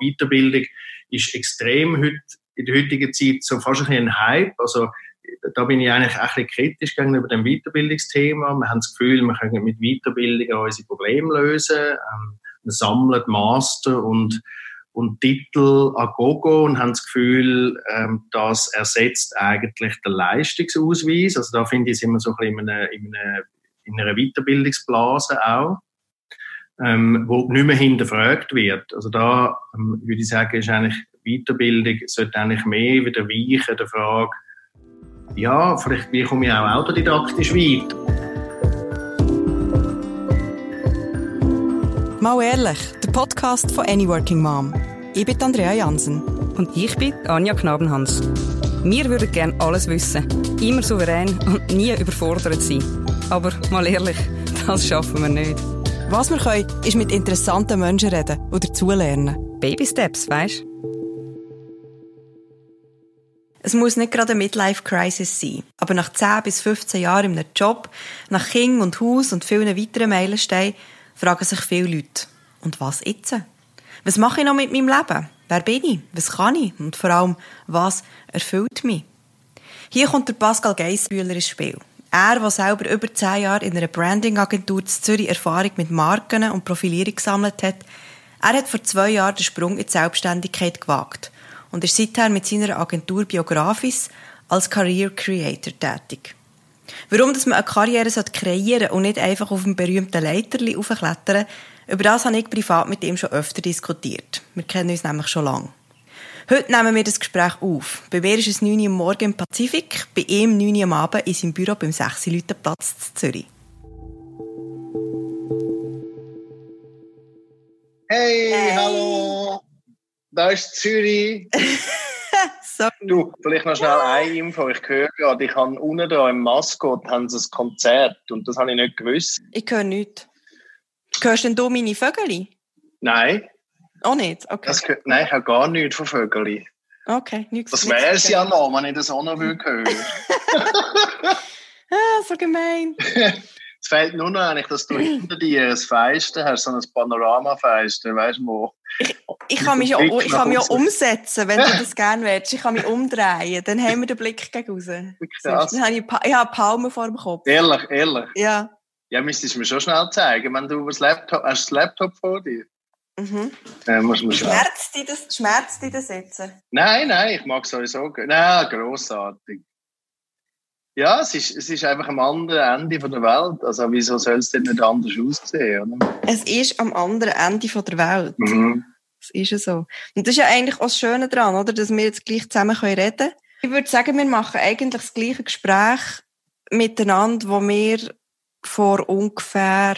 Weiterbildung ist extrem heute, in der heutigen Zeit so fast ein, Hype. Also da bin ich eigentlich auch ein bisschen kritisch gegenüber dem Weiterbildungsthema. Wir haben das Gefühl, wir können mit Weiterbildung unsere Probleme lösen. Ähm, wir sammeln Master und und Titel an Gogo und haben das Gefühl, ähm, das ersetzt eigentlich den Leistungsausweis. Also da finde ich es immer so ein bisschen in einer, in einer Weiterbildungsblase auch, ähm, wo nicht mehr hinterfragt wird. Also da ähm, würde ich sagen, ist eigentlich Weiterbildung sollte eigentlich mehr wieder weichen der Frage, ja, vielleicht wie komme ich auch autodidaktisch weit. Mal ehrlich, der Podcast von Any Working Mom. Ich bin Andrea Jansen. Und ich bin Anja Knabenhans. Wir würden gerne alles wissen, immer souverän und nie überfordert sein. Aber mal ehrlich, das schaffen wir nicht. Was wir können, ist mit interessanten Menschen reden oder dazulernen. Baby Steps, weißt Es muss nicht gerade eine Midlife-Crisis sein, aber nach 10 bis 15 Jahren in einem Job, nach Kind und Haus und vielen weiteren Meilensteinen, fragen sich viele Leute, und was jetzt? Was mache ich noch mit meinem Leben? Wer bin ich? Was kann ich? Und vor allem, was erfüllt mich? Hier kommt der Pascal Geissbühler ins Spiel. Er, der selber über 10 Jahre in einer Branding-Agentur zu Zürich Erfahrung mit Marken und Profilierung gesammelt hat, er hat vor zwei Jahren den Sprung in die Selbstständigkeit gewagt und ist seither mit seiner Agentur Biografis als Career Creator tätig. Warum dass man eine Karriere kreieren sollte und nicht einfach auf einem berühmten Leiterli aufklettern, über das habe ich privat mit ihm schon öfter diskutiert. Wir kennen uns nämlich schon lange. Heute nehmen wir das Gespräch auf. Bei mir ist es 9 Uhr am Morgen im Pazifik, bei ihm 9 Uhr am Abend in seinem Büro beim 6 Leute Platz in Zürich. Hey, hey, hallo! Da ist Zürich. Sorry. Du, vielleicht noch schnell eine Info. Ich höre gerade, ich habe unten da im Maskott haben sie ein Konzert und das habe ich nicht gewusst. Ich höre nichts. Hörst denn du meine Vögel? Nein. Auch nicht? Okay. Das, nein, ich habe gar nichts von Vögel. Okay, nichts. Das wäre es ja noch, wenn ich das auch noch hören würde. ah, so gemein. Es fehlt nur noch eigentlich, dass du hinter dir ein Feisten hast, so ein Panoramafeisten, weißt du wo? Ich, ich kann mich ja, ich kann mich ja umsetzen, wenn du das gerne willst. Ich kann mich umdrehen, dann haben wir den Blick gegen raus. Krass. Dann habe ich, ich habe Palmen vor dem Kopf. Ehrlich, ehrlich? Ja. Ja, müsstest du mir schon schnell zeigen, wenn du das Laptop, hast das Laptop vor dir? Mhm. Äh, muss man schmerzt, dich das, schmerzt dich das jetzt? Nein, nein, ich mag es sowieso. Nein, grossartig. Ja, es ist, es ist einfach am anderen Ende der Welt. Also, wieso soll es denn nicht anders aussehen? Oder? Es ist am anderen Ende der Welt. Mhm. Das ist ja so. Und das ist ja eigentlich auch das Schöne daran, oder? Dass wir jetzt gleich zusammen reden können. Ich würde sagen, wir machen eigentlich das gleiche Gespräch miteinander, wo wir vor ungefähr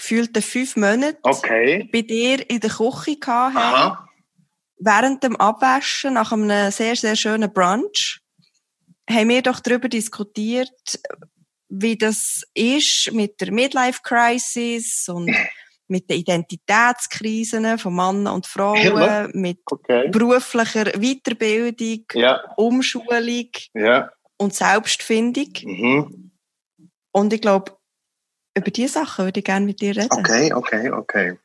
gefühlten fünf Monaten okay. bei dir in der Küche hatten. Während dem Abwaschen nach einem sehr, sehr schönen Brunch haben wir doch darüber diskutiert, wie das ist mit der Midlife Crisis und mit den Identitätskrisen von Männern und Frauen, mit okay. beruflicher Weiterbildung, ja. Umschulung ja. und Selbstfindung. Mhm. Und ich glaube, über diese Sachen würde ich gerne mit dir reden. Okay, okay, okay.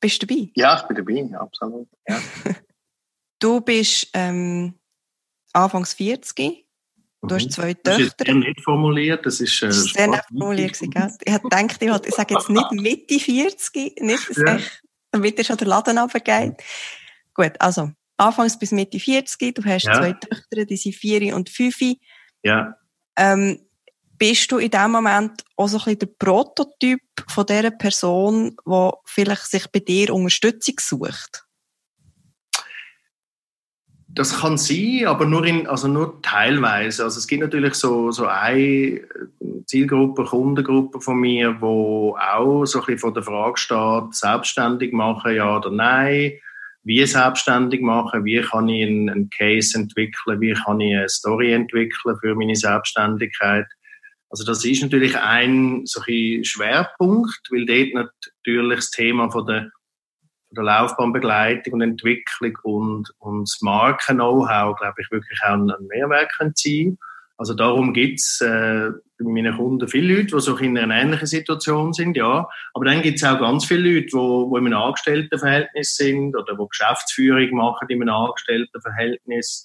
Bist du dabei? Ja, ich bin dabei, absolut. Ja. du bist ähm, Anfangs 40. Du hast mhm. zwei Töchter. Das ist sehr nett formuliert. Das ist, äh, sehr nett formuliert. Gell? Ich habe gedacht, ich, ich sage jetzt nicht Mitte 40, nicht, ja. ich, damit er schon der Laden runtergeht. Gut, also anfangs bis Mitte 40, du hast ja. zwei Töchter, die sind vier und fünf. Ja. Ähm, bist du in dem Moment auch so ein bisschen der Prototyp von dieser Person, die vielleicht sich bei dir Unterstützung sucht? Das kann sein, aber nur, in, also nur teilweise. Also es gibt natürlich so, so eine Zielgruppe, Kundengruppe von mir, wo auch so ein bisschen vor der Frage steht, selbstständig machen, ja oder nein. Wie selbstständig machen, wie kann ich einen, einen Case entwickeln, wie kann ich eine Story entwickeln für meine Selbstständigkeit. Also das ist natürlich ein so ein Schwerpunkt, weil dort natürlich das Thema von der, von der Laufbahnbegleitung und Entwicklung und, und das Marken-Know-how, glaube ich, wirklich auch ein Mehrwert sein Also darum gibt's äh, bei meinen Kunden viele Leute, die so in einer ähnlichen Situation sind, ja. Aber dann gibt's auch ganz viele Leute, die, die in einem Angestelltenverhältnis sind oder die Geschäftsführung machen in einem Angestelltenverhältnis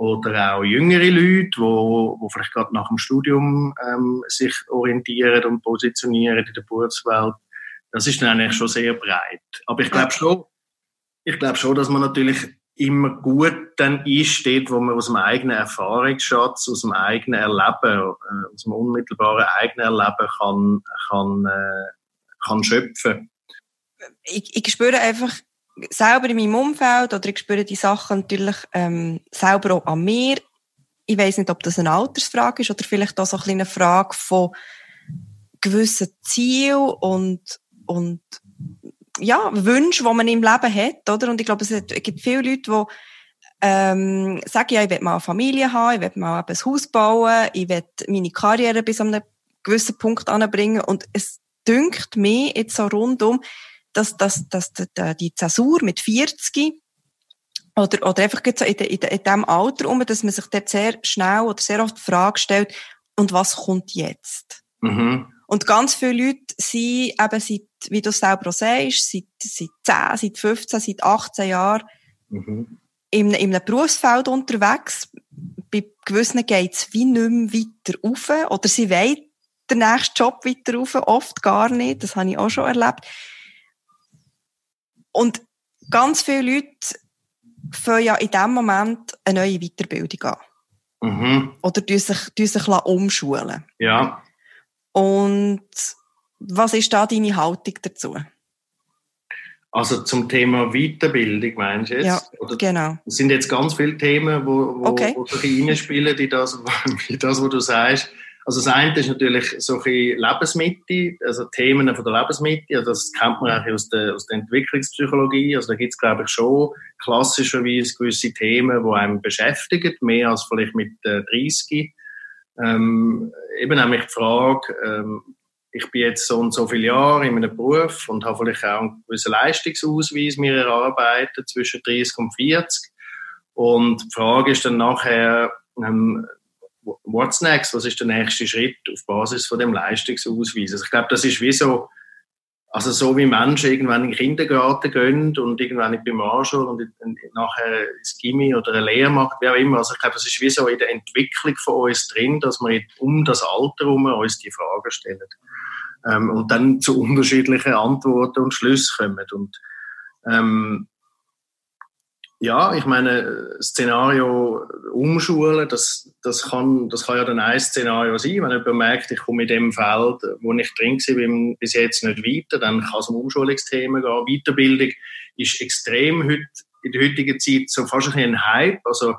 oder auch jüngere Leute, wo, wo vielleicht gerade nach dem Studium ähm, sich orientieren und positionieren in der Berufswelt. Das ist dann eigentlich schon sehr breit. Aber ich glaube schon, ich glaube schon, dass man natürlich immer gut dann einsteht, wo man aus dem eigenen Erfahrungsschatz, aus dem eigenen Erleben, äh, aus dem unmittelbaren eigenen Erleben kann, kann, äh, kann schöpfen. Ich, ich spüre einfach, selber in meinem Umfeld oder ich spüre die Sachen natürlich ähm, selber auch an mir. Ich weiß nicht, ob das eine Altersfrage ist oder vielleicht auch so ein eine Frage von gewissen Zielen und, und ja, Wünschen, die man im Leben hat, oder? Und ich glaube, es gibt viele Leute, die ähm, sagen, ja, ich will mal eine Familie haben, ich will mal ein Haus bauen, ich will meine Karriere bis an einen gewissen Punkt anbringen und es dünkt mir jetzt so rundum, dass, dass, dass die Zäsur mit 40 oder, oder einfach so in, in, in diesem Alter um, dass man sich dort sehr schnell oder sehr oft die Frage stellt, und was kommt jetzt? Mhm. Und ganz viele Leute sind eben seit, wie du selber auch sagst, seit, seit 10, seit 15, seit 18 Jahren mhm. in, in einem Berufsfeld unterwegs. Bei gewissen geht es wie nicht mehr weiter rauf. Oder sie wollen den nächsten Job weiter rauf, oft gar nicht. Das habe ich auch schon erlebt. Und ganz viele Leute fangen ja in dem Moment eine neue Weiterbildung an. Mhm. Oder tun sich, tun sich umschulen. Ja. Und was ist da deine Haltung dazu? Also zum Thema Weiterbildung meinst du jetzt? Ja, Oder genau. Es sind jetzt ganz viele Themen, wo, wo, okay. wo reinspielen, die das, die das, was du sagst. Also das eine ist natürlich so ein Lebensmitte, also Themen von der Lebensmitte, also das kennt man auch aus der, aus der Entwicklungspsychologie, also da gibt es glaube ich schon klassischerweise gewisse Themen, die einem beschäftigen, mehr als vielleicht mit äh, 30. Ähm, eben nämlich die Frage, ähm, ich bin jetzt so und so viele Jahre in einem Beruf und habe vielleicht auch einen gewissen Leistungsausweis mir erarbeitet zwischen 30 und 40. Und die Frage ist dann nachher, ähm, what's next? Was ist der nächste Schritt auf Basis von dem Leistungsausweis? Also ich glaube, das ist wie so, also so wie Menschen irgendwann in den Kindergarten gehen und irgendwann in die Primarschule und, nachher ins Gimmi oder eine Lehre macht, wie auch immer. Also ich glaube, das ist wie so in der Entwicklung von uns drin, dass wir um das Alter herum uns die Fragen stellen. Ähm, und dann zu unterschiedlichen Antworten und Schlüssen kommen. Und ähm, ja, ich meine, Szenario umschulen, das, das, kann, das kann ja dann ein Szenario sein. Wenn jemand merkt, ich komme in dem Feld, wo ich drin bin, bis jetzt nicht weiter, dann kann es um Umschulungsthemen gehen. Weiterbildung ist extrem heute, in der heutigen Zeit so fast ein Hype. Also,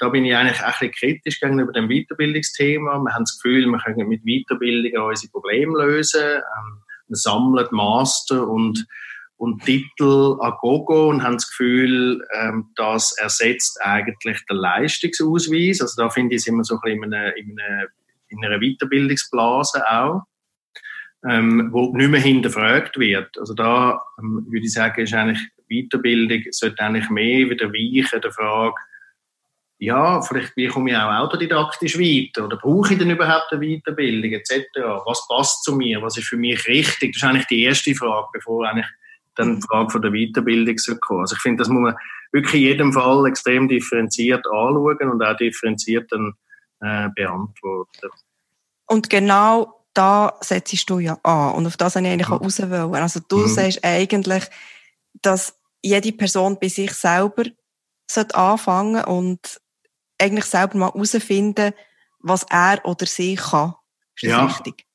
da bin ich eigentlich ein bisschen kritisch gegenüber dem Weiterbildungsthema. Wir haben das Gefühl, wir können mit Weiterbildung unsere Probleme lösen. Ähm, wir sammeln Master und und Titel an Gogo und haben das Gefühl, ähm, das ersetzt eigentlich den Leistungsausweis. Also da finde ich es immer so ein bisschen in einer, in einer, in einer Weiterbildungsblase auch, ähm, wo nicht mehr hinterfragt wird. Also da ähm, würde ich sagen, ist eigentlich Weiterbildung sollte eigentlich mehr wieder weichen der Frage, ja, vielleicht wie komme ich auch autodidaktisch weiter oder brauche ich denn überhaupt eine Weiterbildung etc. Was passt zu mir? Was ist für mich richtig? Das ist eigentlich die erste Frage, bevor eigentlich dann die Frage von der Weiterbildung kommen. Also ich finde, das muss man wirklich in jedem Fall extrem differenziert anschauen und auch differenziert dann äh, beantworten. Und genau da setzt du ja an und auf das habe ich eigentlich auch raus wollen. Also du mhm. sagst eigentlich, dass jede Person bei sich selber sollte anfangen und eigentlich selber mal herausfinden, was er oder sie kann. Ist das ja. richtig?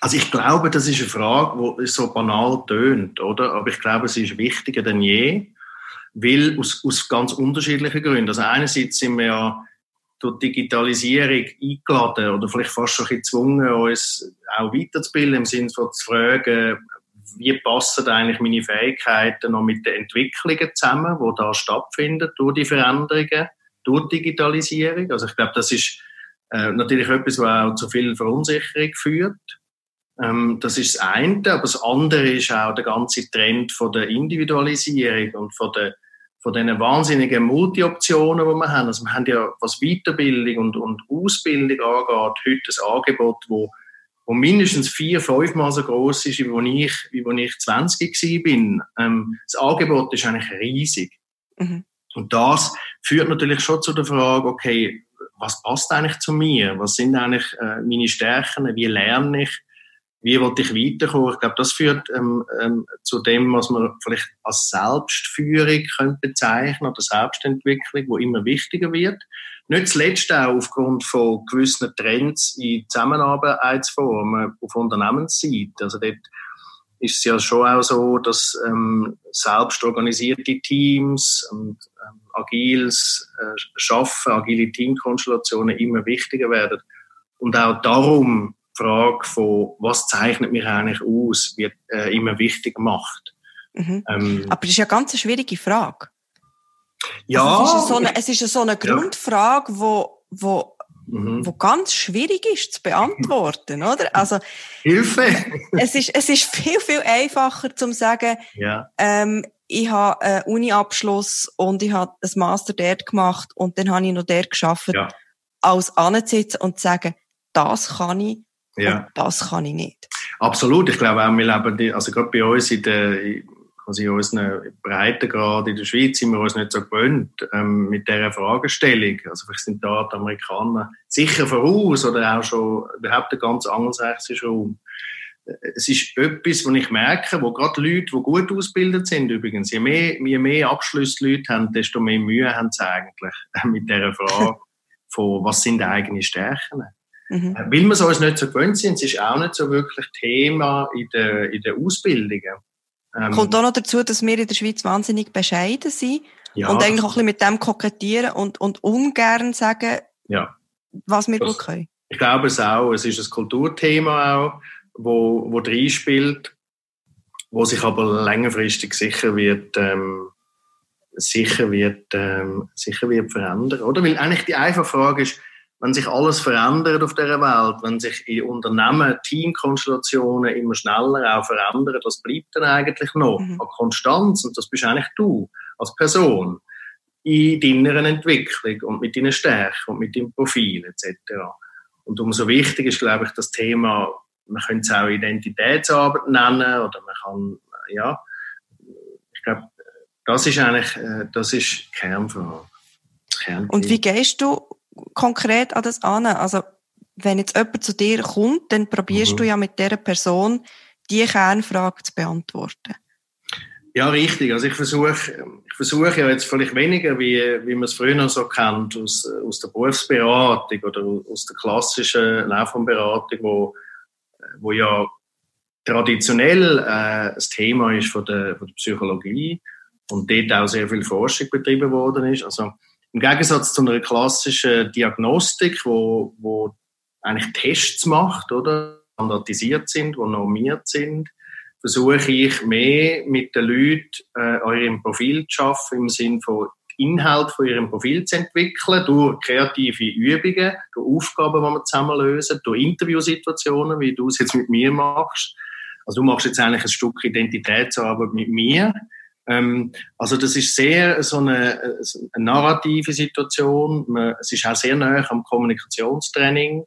Also ich glaube, das ist eine Frage, die so banal tönt, oder? Aber ich glaube, sie ist wichtiger denn je, weil aus, aus ganz unterschiedlichen Gründen. Also einerseits sind wir ja durch Digitalisierung eingeladen oder vielleicht fast schon gezwungen, uns auch weiterzubilden, im Sinne von zu fragen, wie passen eigentlich meine Fähigkeiten noch mit den Entwicklungen zusammen, die da stattfinden durch die Veränderungen, durch Digitalisierung. Also ich glaube, das ist äh, natürlich etwas, was auch zu viel Verunsicherung führt. Ähm, das ist das eine, aber das andere ist auch der ganze Trend von der Individualisierung und von der, von diesen wahnsinnigen Multi-Optionen, die wir haben. Also wir haben ja, was Weiterbildung und, und Ausbildung angeht, heute ein Angebot, wo, wo mindestens vier, fünfmal so groß ist, wie wo ich, wie wo ich 20 war. bin. Ähm, das Angebot ist eigentlich riesig. Mhm. Und das führt natürlich schon zu der Frage, okay, was passt eigentlich zu mir? Was sind eigentlich äh, meine Stärken? Wie lerne ich? Wie wollte ich weiterkommen? Ich glaube, das führt ähm, ähm, zu dem, was man vielleicht als Selbstführung könnte bezeichnen oder Selbstentwicklung, wo immer wichtiger wird. Nicht zuletzt auch aufgrund von gewissen Trends in Zusammenarbeitsformen auf Unternehmensseite. Also dort ist es ja schon auch so, dass ähm, selbst organisierte Teams und ähm, agiles äh, Schaffen, agile Teamkonstellationen immer wichtiger werden. Und auch darum Frage von, was zeichnet mich eigentlich aus, wird äh, immer wichtiger gemacht. Mhm. Ähm, Aber das ist ja ganz eine schwierige Frage. Ja. Also es, ist so eine, es ist so eine Grundfrage, wo, wo mhm. wo ganz schwierig ist zu beantworten, oder? Also Hilfe. es ist es ist viel viel einfacher zu sagen, ja. ähm, ich habe einen Uni-Abschluss und ich habe ein Master dort gemacht und dann habe ich noch dort geschafft, ja. als anzusitzen und zu sagen, das kann ich ja. und das kann ich nicht. Absolut. Ich glaube auch, wir leben, also gerade bei uns in der, also in unseren Breitengrad in der Schweiz sind wir uns nicht so gewöhnt ähm, mit dieser Fragestellung. Also vielleicht sind da die Amerikaner sicher voraus oder auch schon überhaupt ein ganz angelsächsischer Raum. Es ist etwas, was ich merke, wo gerade Leute, die gut ausgebildet sind übrigens, je mehr, je mehr Abschlüsse Leute haben, desto mehr Mühe haben sie eigentlich mit dieser Frage von, was sind eigene Stärken. Mhm. Weil wir es uns nicht so gewöhnt sind, es ist auch nicht so wirklich Thema in den in der Ausbildungen. Ähm, Kommt auch noch dazu, dass wir in der Schweiz wahnsinnig bescheiden sind ja. und eigentlich auch ein bisschen mit dem kokettieren und, und ungern sagen, ja. was wir das, gut können. Ich glaube es auch. Es ist ein Kulturthema auch, wo, wo reinspielt, wo sich aber längerfristig sicher wird, ähm, sicher wird, ähm, sicher wird verändern, oder? Weil eigentlich die einfache Frage ist, wenn sich alles verändert auf der Welt, wenn sich in Unternehmen Teamkonstellationen immer schneller auch verändern, was bleibt dann eigentlich noch mhm. an Konstanz? Und das bist eigentlich du als Person in deiner Entwicklung und mit deinen Stärken und mit deinem Profil etc. Und umso wichtiger ist, glaube ich, das Thema, man könnte es auch Identitätsarbeit nennen oder man kann, ja, ich glaube, das ist eigentlich, äh, das ist die Kernfrage. Und wie gehst du konkret an das an? Also, wenn jetzt jemand zu dir kommt, dann probierst mhm. du ja mit dieser Person die Kernfrage zu beantworten. Ja, richtig. Also ich versuche, ich versuche ja jetzt vielleicht weniger, wie, wie man es früher so kennt, aus, aus der Berufsberatung oder aus der klassischen Laufbahnberatung, wo, wo ja traditionell äh, das Thema ist von der, von der Psychologie und dort auch sehr viel Forschung betrieben worden ist. Also im Gegensatz zu einer klassischen Diagnostik, wo, wo eigentlich Tests macht, oder? Standardisiert sind, die normiert sind, versuche ich mehr mit den Leuten äh, eurem Profil zu schaffen, im Sinne von Inhalt von ihrem Profil zu entwickeln, durch kreative Übungen, durch Aufgaben, die wir zusammen lösen, durch Interviewsituationen, wie du es jetzt mit mir machst. Also du machst jetzt eigentlich ein Stück Identitätsarbeit mit mir ähm, also das ist sehr so eine, eine narrative Situation. Man, es ist auch sehr nah am Kommunikationstraining.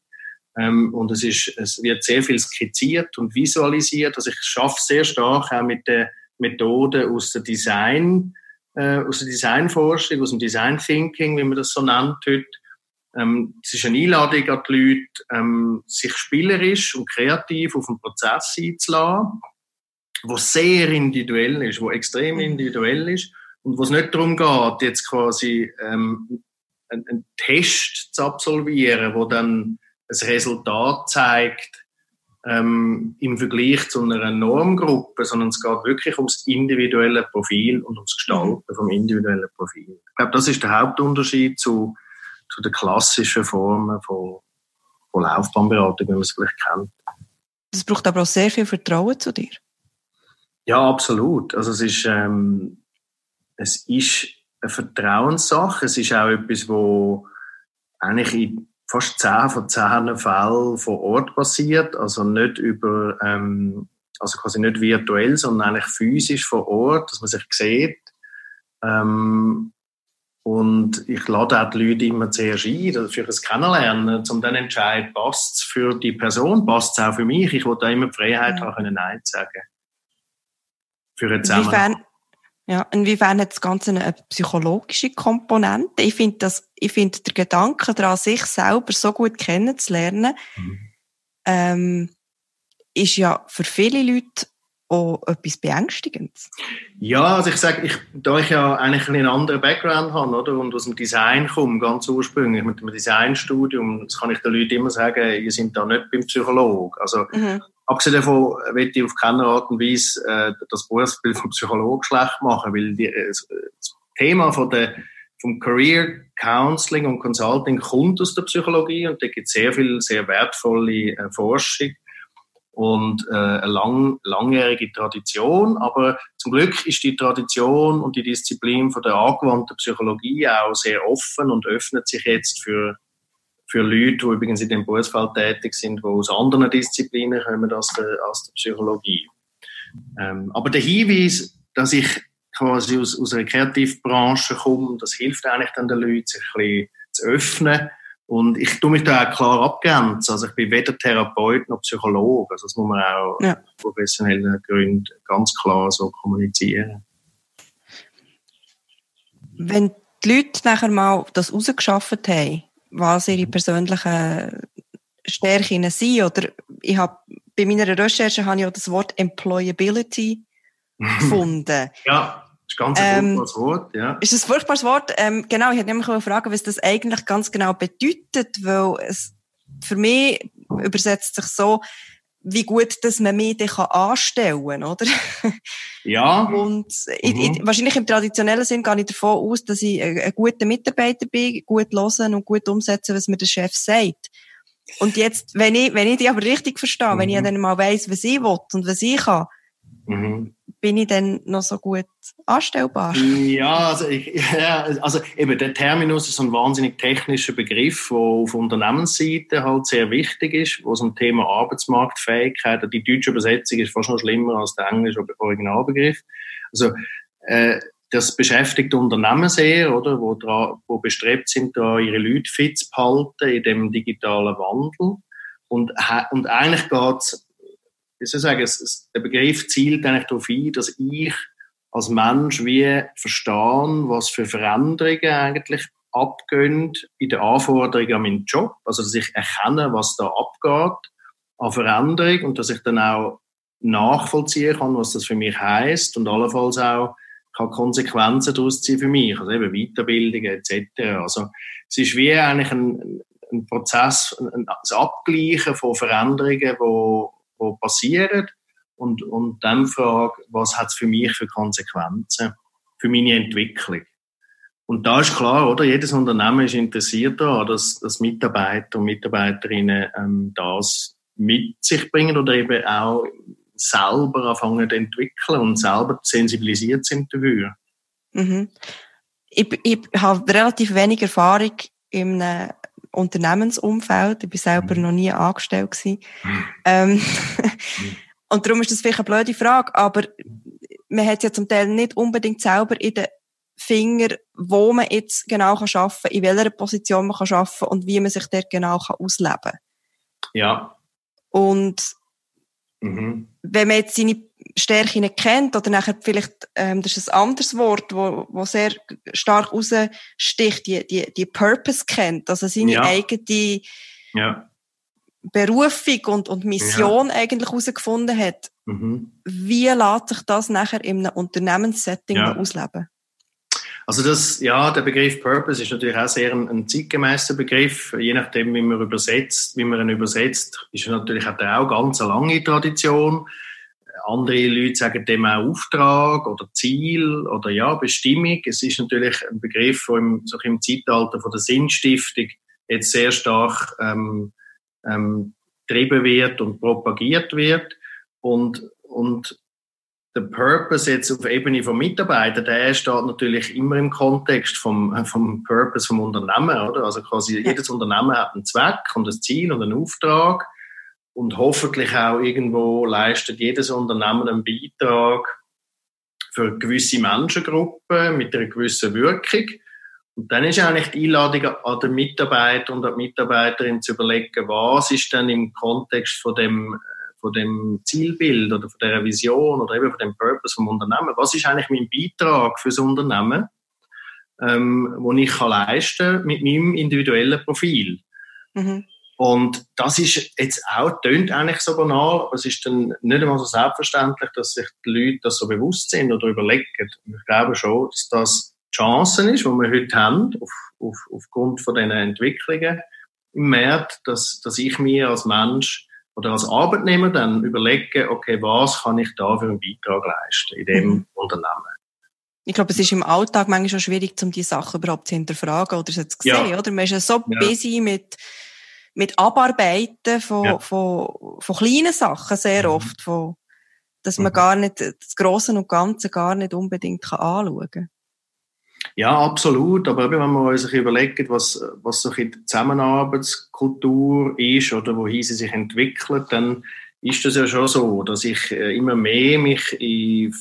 Ähm, und es, ist, es wird sehr viel skizziert und visualisiert. Also ich schaffe sehr stark auch mit den Methoden aus der Design, äh, aus der Designforschung, aus dem Design Thinking, wie man das so nennt heute. Ähm, es ist eine Einladung an die Leute, ähm, sich spielerisch und kreativ auf den Prozess einzulassen wo sehr individuell ist, wo extrem mhm. individuell ist und wo es nicht darum geht, jetzt quasi ähm, einen, Test zu absolvieren, wo dann ein Resultat zeigt ähm, im Vergleich zu einer Normgruppe, sondern es geht wirklich ums individuelle Profil und ums Gestalten mhm. vom individuellen Profil. Ich glaube, das ist der Hauptunterschied zu, zu den klassischen Formen von, von Laufbahnberatung, wie man es vielleicht kennt. Das braucht aber auch sehr viel Vertrauen zu dir. Ja, absolut. Also es ist, ähm, es ist eine Vertrauenssache. Es ist auch etwas, wo eigentlich in fast zehn von zehn Fällen vor Ort passiert. Also nicht über, ähm, also quasi nicht virtuell, sondern eigentlich physisch vor Ort, dass man sich sieht. Ähm, und ich lade auch die Leute immer zuerst ein, für ein Kennenlernen, um dann entscheiden, passt es für die Person, passt es auch für mich. Ich will da immer die Freiheit ja. haben, Nein zu sagen. Für eine Inwiefern, ja, inwiefern hat das Ganze eine psychologische Komponente? Ich finde das, ich finde der Gedanke daran, sich selber so gut kennenzulernen, mhm. ähm, ist ja für viele Leute auch etwas Beängstigendes? Ja, also ich sage, ich, da ich ja eigentlich einen anderen Background habe oder, und aus dem Design komme, ganz ursprünglich mit dem Designstudium, das kann ich den Leuten immer sagen, ihr seid da nicht beim Psychologen. Also, mhm. Abgesehen davon will ich auf keine Art und Weise äh, das Berufsbild vom Psychologen schlecht machen, weil die, äh, das Thema von der vom Career Counseling und Consulting kommt aus der Psychologie und da gibt es sehr viel sehr wertvolle äh, Forschung und äh, eine lang, langjährige Tradition. Aber zum Glück ist die Tradition und die Disziplin von der angewandten Psychologie auch sehr offen und öffnet sich jetzt für, für Leute, die übrigens in dem Berufsfeld tätig sind, die aus anderen Disziplinen kommen als der, als der Psychologie. Ähm, aber der Hinweis, dass ich quasi aus, aus einer Kreativbranche komme, das hilft eigentlich dann den Leuten, sich ein bisschen zu öffnen und ich tue mich da auch klar abgrenzen. Also ich bin weder Therapeut noch Psychologe. Also das muss man auch ja. aus professionellen Gründen ganz klar so kommunizieren. Wenn die Leute nachher mal das rausgeschafft haben, was ihre persönlichen Stärken sind, oder ich habe bei meiner Recherche habe ich auch das Wort Employability gefunden. ja ist ganz ein ähm, furchtbares Wort, ja. Ist ein furchtbares Wort. Ähm, genau, ich hätte nämlich fragen, was das eigentlich ganz genau bedeutet, weil es für mich übersetzt sich so, wie gut, dass man mich dann anstellen kann, oder? Ja. Und mhm. ich, ich, wahrscheinlich im traditionellen Sinn gehe ich davon aus, dass ich ein, ein guter Mitarbeiter bin, gut hören und gut umsetzen, was mir der Chef sagt. Und jetzt, wenn ich, wenn ich die aber richtig verstehe, mhm. wenn ich mhm. dann mal weiss, was ich will und was ich kann, mhm bin ich dann noch so gut anstellbar? Ja, also, ich, ja, also eben der Terminus ist ein wahnsinnig technischer Begriff, der auf Unternehmensseite halt sehr wichtig ist, wo es um Thema Arbeitsmarktfähigkeit, die deutsche Übersetzung ist fast noch schlimmer als der englische Originalbegriff. Also äh, das beschäftigt Unternehmen sehr, oder, wo, dran, wo bestrebt sind, da ihre Leute fit zu behalten in dem digitalen Wandel. Und, und eigentlich geht es wie soll ich sagen, es, es, der Begriff zielt eigentlich darauf ein, dass ich als Mensch wie verstehe, was für Veränderungen eigentlich abgehen in den Anforderungen an meinen Job. Also, dass ich erkenne, was da abgeht an Veränderung und dass ich dann auch nachvollziehen kann, was das für mich heißt und allenfalls auch kann Konsequenzen daraus ziehen für mich, also eben Weiterbildungen etc. Also es ist wie eigentlich ein, ein Prozess, ein, ein Abgleichen von Veränderungen, wo, die passieren und, und dann frage, was hat es für mich für Konsequenzen für meine Entwicklung. Und da ist klar, oder? Jedes Unternehmen ist interessiert daran, dass, dass Mitarbeiter und Mitarbeiterinnen ähm, das mit sich bringen oder eben auch selber anfangen zu entwickeln und selber sensibilisiert sind dafür. Mhm. Ich, ich habe relativ wenig Erfahrung in einem Unternehmensumfeld. Ich bin selber mhm. noch nie angestellt gewesen. Mhm. Ähm, mhm. und darum ist das vielleicht eine blöde Frage, aber man hat ja zum Teil nicht unbedingt selber in den Finger, wo man jetzt genau kann arbeiten kann, in welcher Position man kann arbeiten und wie man sich dort genau kann ausleben kann. Ja. Und mhm. wenn man jetzt seine Stärke nicht kennt oder nachher vielleicht, ähm, das ist ein anderes Wort, wo, wo sehr stark raussticht, die, die, die Purpose kennt, also seine ja. eigene ja. Berufung und, und Mission ja. eigentlich herausgefunden hat. Mhm. Wie lässt sich das nachher in einem Unternehmenssetting ja. ausleben? Also das, ja, der Begriff Purpose ist natürlich auch sehr ein, ein zeitgemäßer Begriff. Je nachdem, wie man übersetzt, wie man ihn übersetzt, ist natürlich er auch ganz eine lange Tradition. Andere Leute sagen dem auch Auftrag oder Ziel oder ja, Bestimmung. Es ist natürlich ein Begriff, der im, so im Zeitalter von der Sinnstiftung jetzt sehr stark ähm, ähm, getrieben wird und propagiert wird. Und, und der Purpose jetzt auf Ebene von Mitarbeitern, der steht natürlich immer im Kontext vom, vom Purpose vom Unternehmen, oder? Also quasi jedes Unternehmen hat einen Zweck und ein Ziel und einen Auftrag und hoffentlich auch irgendwo leistet jedes Unternehmen einen Beitrag für gewisse Menschengruppen mit einer gewissen Wirkung. Und dann ist eigentlich die Einladung an den Mitarbeiter und an die Mitarbeiterin zu überlegen, was ist denn im Kontext von dem, von dem Zielbild oder von der Vision oder eben von dem Purpose vom Unternehmen, was ist eigentlich mein Beitrag fürs Unternehmen, ähm, wo ich kann leisten mit meinem individuellen Profil. Mhm. Und das ist jetzt auch, tönt eigentlich so banal, aber es ist dann nicht einmal so selbstverständlich, dass sich die Leute das so bewusst sind oder überlegen. Und ich glaube schon, dass das Chancen ist, die wir heute haben, auf, auf, aufgrund von diesen Entwicklungen im Markt, dass, dass ich mir als Mensch oder als Arbeitnehmer dann überlege, okay, was kann ich da für einen Beitrag leisten in dem mhm. Unternehmen? Ich glaube, es ist im Alltag manchmal schon schwierig, um die Sachen überhaupt zu hinterfragen oder zu sehen, ja. oder? Man ist ja so ja. busy mit, mit Abarbeiten von, ja. von, von kleinen Sachen sehr mhm. oft, von, dass man mhm. gar nicht, das Große und Ganze gar nicht unbedingt kann anschauen kann. Ja, absolut. Aber wenn man sich überlegt, was, was so die Zusammenarbeitskultur ist oder wohin sie sich entwickelt, dann ist das ja schon so, dass ich äh, immer mehr mich in,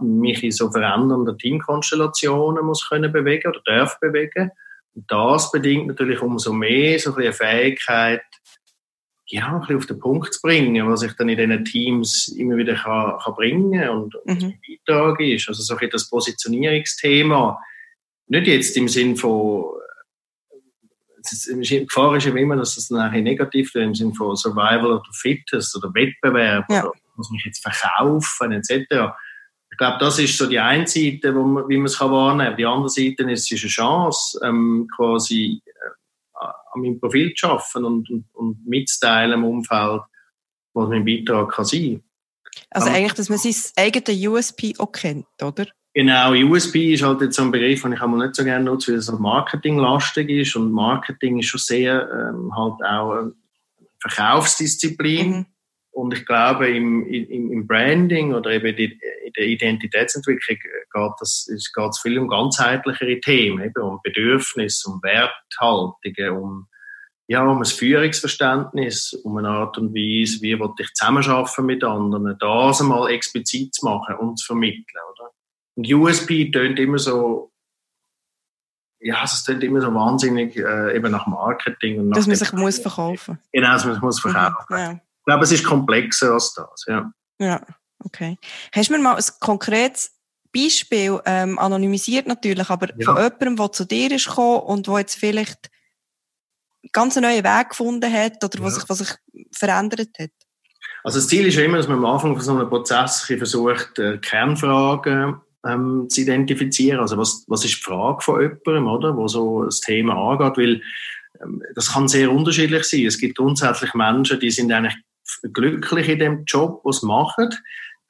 mich in so verändernden Teamkonstellationen muss können bewegen oder darf bewegen. Und das bedingt natürlich umso mehr so eine Fähigkeit, ja, ein bisschen auf den Punkt zu bringen, was ich dann in diesen Teams immer wieder kann, kann bringen und, und mhm. Beitrag ist. Also so ein das Positionierungsthema, nicht jetzt im Sinn von, die Gefahr ist ja immer, dass es nachher negativ wird, im Sinn von Survival oder Fitness oder Wettbewerb ja. oder muss mich jetzt verkaufen etc. Ich glaube, das ist so die eine Seite, wo man, wie man es wahrnehmen kann. Die andere Seite ist, es ist eine Chance, ähm, quasi an meinem Profil zu arbeiten und, und, und mitzuteilen im Umfeld, was mein Beitrag kann sein Also eigentlich, dass man sein eigenes USP auch kennt, oder? Genau, USP ist halt jetzt so ein Begriff, den ich einmal nicht so gerne nutze, weil es halt marketinglastig ist und Marketing ist schon sehr ähm, halt auch eine Verkaufsdisziplin. Mhm. Und ich glaube, im, im, im Branding oder eben in der Identitätsentwicklung geht es geht viel um ganzheitlichere Themen, eben um Bedürfnisse, um Werthaltungen, um, ja, um ein Führungsverständnis, um eine Art und Weise, wie will ich zusammenarbeiten mit anderen, das einmal explizit zu machen und zu vermitteln, oder? Und USP tönt immer so, ja, es tönt immer so wahnsinnig äh, eben nach Marketing. Und nach dass man sich muss verkaufen. Genau, dass man sich muss verkaufen. Mhm, ja. Ich glaube, es ist komplexer als das, ja. Ja, okay. Hast du mir mal ein konkretes Beispiel, ähm, anonymisiert natürlich, aber ja. von jemandem, der zu dir ist gekommen und der jetzt vielleicht ganz einen neuen Weg gefunden hat oder ja. was, sich, was sich verändert hat? Also das Ziel ist ja immer, dass man am Anfang von so einem Prozess versucht, äh, Kernfragen ähm, zu identifizieren. Also was, was ist die Frage von jemandem, oder, wo so das Thema angeht, weil ähm, das kann sehr unterschiedlich sein. Es gibt grundsätzlich Menschen, die sind eigentlich glücklich in dem Job, was sie machen.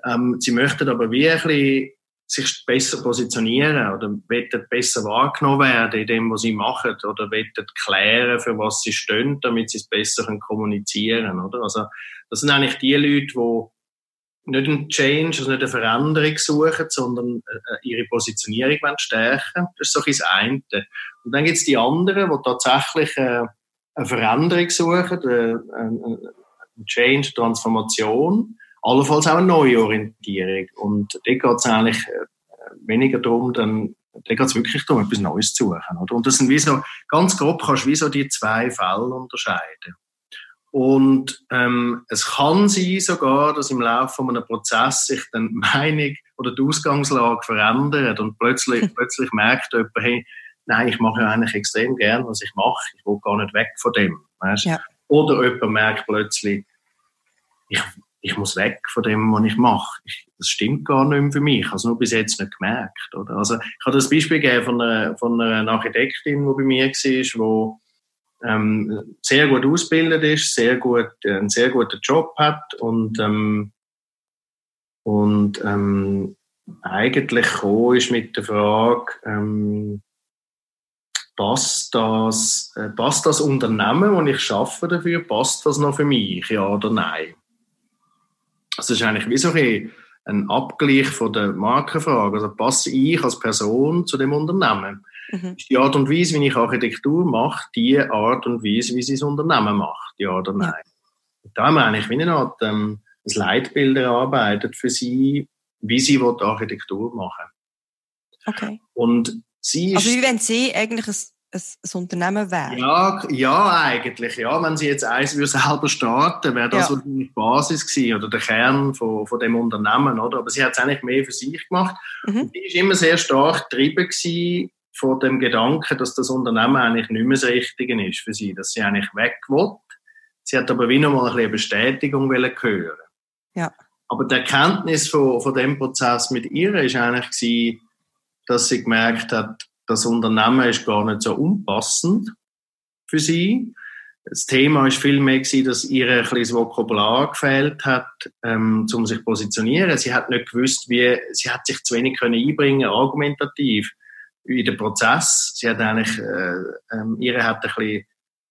Ähm, sie möchten aber bisschen sich besser positionieren oder wollen besser wahrgenommen werden in dem, was sie machen oder wollen klären, für was sie stehen, damit sie es besser kommunizieren können, oder? Also, das sind eigentlich die Leute, die nicht einen Change, also nicht eine Veränderung suchen, sondern äh, ihre Positionierung stärken Das ist so ein das eine. Und dann gibt es die anderen, die tatsächlich äh, eine Veränderung suchen, äh, Change, Transformation, allenfalls auch eine Neuorientierung. Und da geht es eigentlich weniger darum, dann da geht es wirklich darum, etwas Neues zu suchen. Oder? Und das sind wie so, ganz grob kannst du wie so die zwei Fälle unterscheiden. Und ähm, es kann sein sogar, dass im Laufe von einem Prozess sich dann die Meinung oder die Ausgangslage verändert und plötzlich, plötzlich merkt jemand, hey, nein, ich mache ja eigentlich extrem gern, was ich mache. Ich will gar nicht weg von dem. Weißt? Ja. Oder jemand merkt plötzlich, ich, ich muss weg von dem, was ich mache. Ich, das stimmt gar nicht mehr für mich. Ich habe es nur bis jetzt nicht gemerkt. Oder? Also, ich habe das Beispiel gegeben von einer, von einer Architektin, die bei mir war, wo ähm, sehr gut ausgebildet ist, sehr gut, äh, einen sehr guten Job hat und, ähm, und ähm, eigentlich gekommen ist mit der Frage, ähm, passt das, äh, passt das Unternehmen, wo ich schaffe dafür, passt das noch für mich, ja oder nein? Das ist eigentlich wie so ein, ein Abgleich von der Markenfrage. Also passe ich als Person zu dem Unternehmen? Mhm. Ist die Art und Weise, wie ich Architektur mache, die Art und Weise, wie sie das Unternehmen macht, ja oder nein? Ja. Da haben wir eigentlich wie eine Art ähm, ein Leitbild erarbeitet für sie, wie sie die Architektur machen Okay. Und sie ist... Also wie wenn sie eigentlich ein, ein, ein Unternehmen wäre? Ja, ja, eigentlich. Ja, wenn sie jetzt eins würde selber starten, wäre das Ja. die Basis gewesen oder der Kern von, von dem Unternehmen, oder? Aber sie hat es eigentlich mehr für sich gemacht. Mhm. Und die ist immer sehr stark getrieben gewesen von dem Gedanken, dass das Unternehmen eigentlich nicht mehr das Richtige ist für sie, dass sie eigentlich weg will. Sie hat aber wie noch mal eine Bestätigung wollen hören. Ja. Aber die Erkenntnis von, von dem Prozess mit ihr ist eigentlich gewesen, dass sie gemerkt hat, das Unternehmen ist gar nicht so unpassend für sie. Das Thema ist viel mehr gewesen, dass ihr ein bisschen das Vokabular gefehlt hat, ähm, um sich zu positionieren. Sie hat nicht gewusst, wie, sie hat sich zu wenig können einbringen, argumentativ, in den Prozess. Sie hat eigentlich, äh, ähm, ihr hat ein bisschen